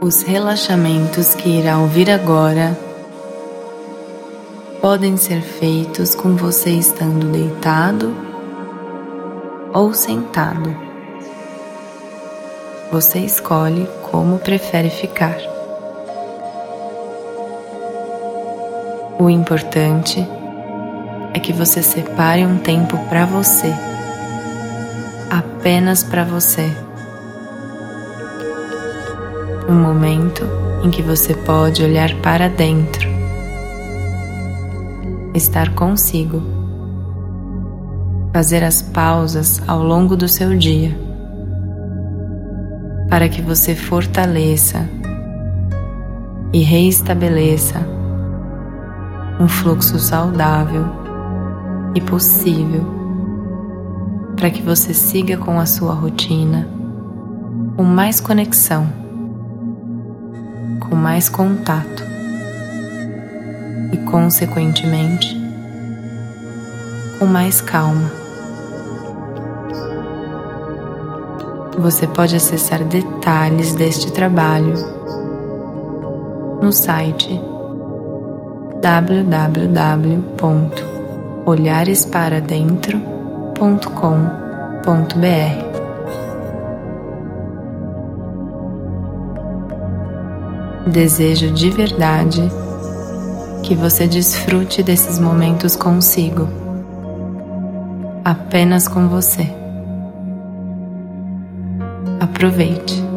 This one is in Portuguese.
Os relaxamentos que irá ouvir agora podem ser feitos com você estando deitado ou sentado. Você escolhe como prefere ficar. O importante é que você separe um tempo para você, apenas para você. Um momento em que você pode olhar para dentro estar consigo, fazer as pausas ao longo do seu dia, para que você fortaleça e reestabeleça um fluxo saudável e possível para que você siga com a sua rotina com mais conexão, com mais contato e, consequentemente, com mais calma. Você pode acessar detalhes deste trabalho no site www.olharesparadentro.com.br. Desejo de verdade que você desfrute desses momentos consigo, apenas com você. Aproveite.